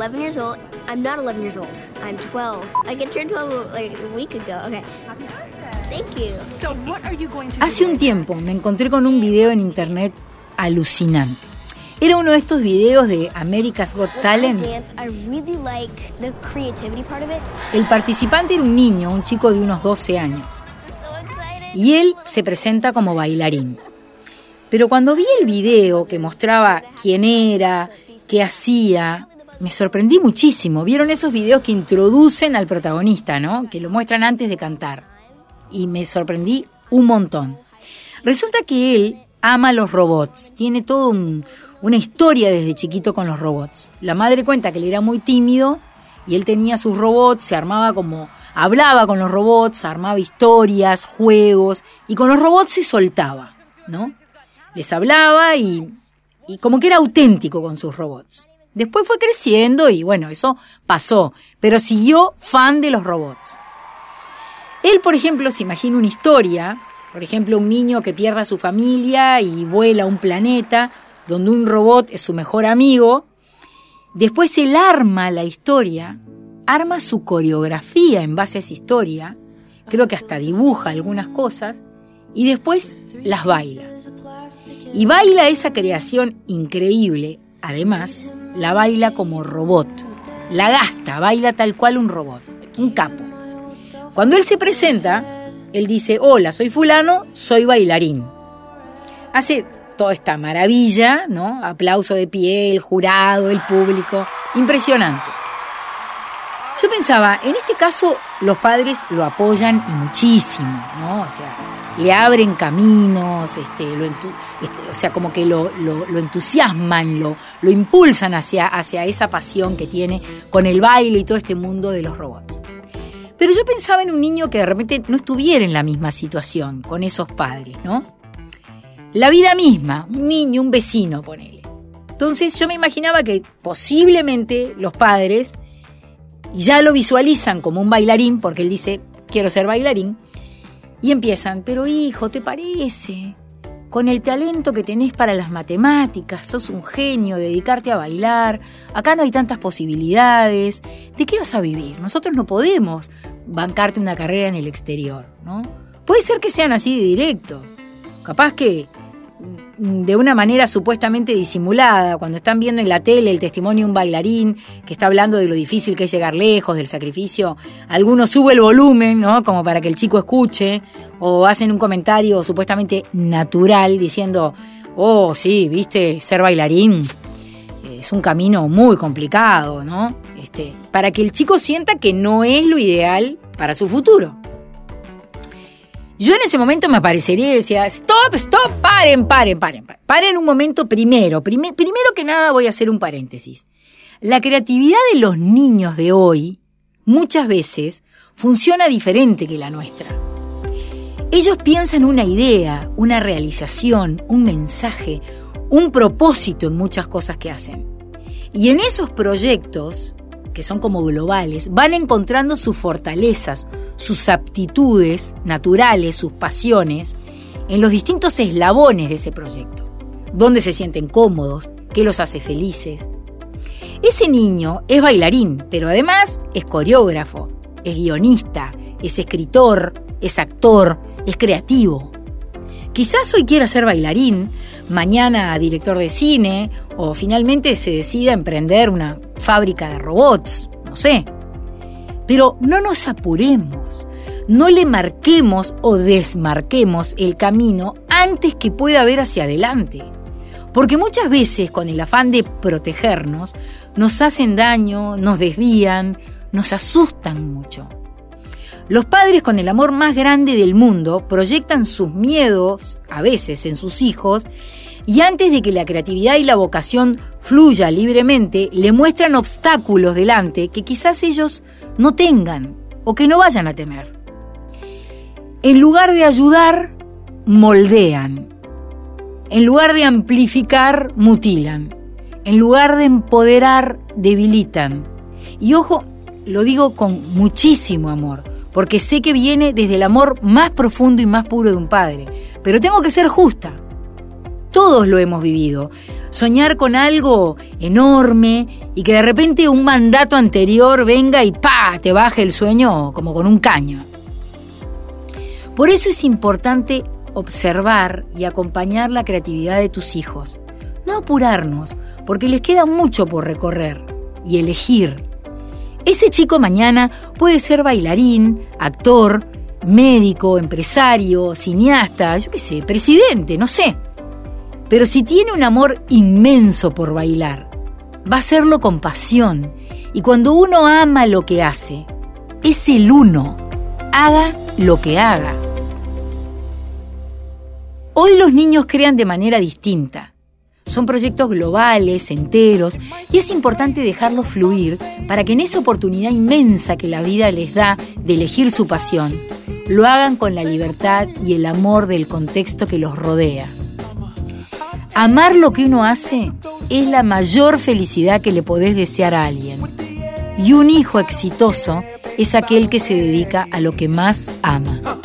11 years old. I'm not 11 years old. I'm 12. I get turned 12 like a week ago. Okay. Thank you. So what are you going to do Hace un tiempo me encontré con un video en internet alucinante. Era uno de estos videos de America's Got Talent. dance, I really like the creativity part of it. El participante era un niño, un chico de unos 12 años. Y él se presenta como bailarín. Pero cuando vi el video que mostraba quién era, qué hacía, me sorprendí muchísimo. ¿Vieron esos videos que introducen al protagonista, no? Que lo muestran antes de cantar. Y me sorprendí un montón. Resulta que él ama los robots, tiene toda una historia desde chiquito con los robots. La madre cuenta que él era muy tímido y él tenía sus robots, se armaba como, hablaba con los robots, armaba historias, juegos y con los robots se soltaba, ¿no? Les hablaba y, como que era auténtico con sus robots. Después fue creciendo y bueno, eso pasó, pero siguió fan de los robots. Él, por ejemplo, se imagina una historia, por ejemplo, un niño que pierde a su familia y vuela a un planeta donde un robot es su mejor amigo. Después él arma la historia, arma su coreografía en base a esa historia, creo que hasta dibuja algunas cosas, y después las baila. Y baila esa creación increíble, además, la baila como robot, la gasta, baila tal cual un robot, un capo. Cuando él se presenta, él dice, hola, soy fulano, soy bailarín. Hace toda esta maravilla, ¿no? Aplauso de pie, el jurado, el público, impresionante. Yo pensaba, en este caso los padres lo apoyan muchísimo, ¿no? O sea, le abren caminos, este, lo este, o sea, como que lo, lo- lo entusiasman, lo, lo impulsan hacia, hacia esa pasión que tiene con el baile y todo este mundo de los robots. Pero yo pensaba en un niño que de repente no estuviera en la misma situación con esos padres, ¿no? La vida misma, un niño, un vecino, ponele. Entonces yo me imaginaba que posiblemente los padres ya lo visualizan como un bailarín, porque él dice, quiero ser bailarín, y empiezan, pero hijo, ¿te parece? Con el talento que tenés para las matemáticas, sos un genio, dedicarte a bailar, acá no hay tantas posibilidades, ¿de qué vas a vivir? Nosotros no podemos bancarte una carrera en el exterior, ¿no? Puede ser que sean así de directos, capaz que de una manera supuestamente disimulada, cuando están viendo en la tele el testimonio de un bailarín que está hablando de lo difícil que es llegar lejos, del sacrificio, alguno sube el volumen, ¿no? Como para que el chico escuche, o hacen un comentario supuestamente natural diciendo, oh, sí, viste, ser bailarín es un camino muy complicado, ¿no? Este, para que el chico sienta que no es lo ideal para su futuro. Yo en ese momento me aparecería y decía, stop, stop, paren, paren, paren, paren. Un momento primero. Prime- primero que nada voy a hacer un paréntesis. La creatividad de los niños de hoy muchas veces funciona diferente que la nuestra. Ellos piensan una idea, una realización, un mensaje, un propósito en muchas cosas que hacen. Y en esos proyectos, que son como globales, van encontrando sus fortalezas, sus aptitudes naturales, sus pasiones, en los distintos eslabones de ese proyecto. Dónde se sienten cómodos, qué los hace felices. Ese niño es bailarín, pero además es coreógrafo, es guionista, es escritor, es actor, es creativo. Quizás hoy quiera ser bailarín, mañana director de cine o finalmente se decida a emprender una fábrica de robots, no sé. Pero no nos apuremos, no le marquemos o desmarquemos el camino antes que pueda ver hacia adelante. Porque muchas veces con el afán de protegernos, nos hacen daño, nos desvían, nos asustan mucho. Los padres con el amor más grande del mundo proyectan sus miedos, a veces, en sus hijos, y antes de que la creatividad y la vocación fluya libremente, le muestran obstáculos delante que quizás ellos no tengan o que no vayan a tener. En lugar de ayudar, moldean. En lugar de amplificar, mutilan. En lugar de empoderar, debilitan. Y ojo, lo digo con muchísimo amor, porque sé que viene desde el amor más profundo y más puro de un padre. Pero tengo que ser justa. Todos lo hemos vivido. Soñar con algo enorme y que de repente un mandato anterior venga y ¡pa! te baje el sueño como con un caño. Por eso es importante observar y acompañar la creatividad de tus hijos. No apurarnos, porque les queda mucho por recorrer y elegir. Ese chico mañana puede ser bailarín, actor, médico, empresario, cineasta, yo qué sé, presidente, no sé. Pero si tiene un amor inmenso por bailar, va a hacerlo con pasión. Y cuando uno ama lo que hace, es el uno. Haga lo que haga. Hoy los niños crean de manera distinta. Son proyectos globales, enteros, y es importante dejarlos fluir para que en esa oportunidad inmensa que la vida les da de elegir su pasión, lo hagan con la libertad y el amor del contexto que los rodea. Amar lo que uno hace es la mayor felicidad que le podés desear a alguien. Y un hijo exitoso es aquel que se dedica a lo que más ama.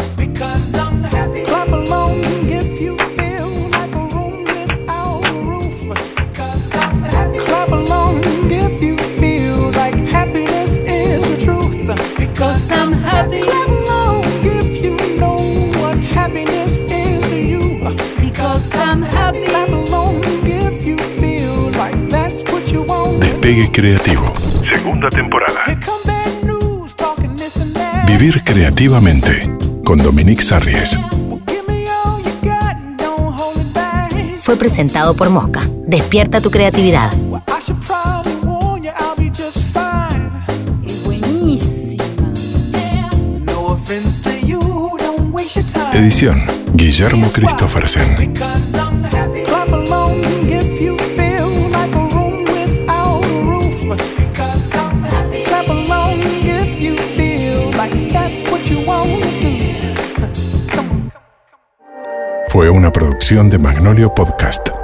Despegue Creativo. Segunda temporada. Vivir creativamente con Dominique Sarries. Fue presentado por Mosca. Despierta tu creatividad. Buenísima. Edición Guillermo Christophersen. Una producción de Magnolio Podcast.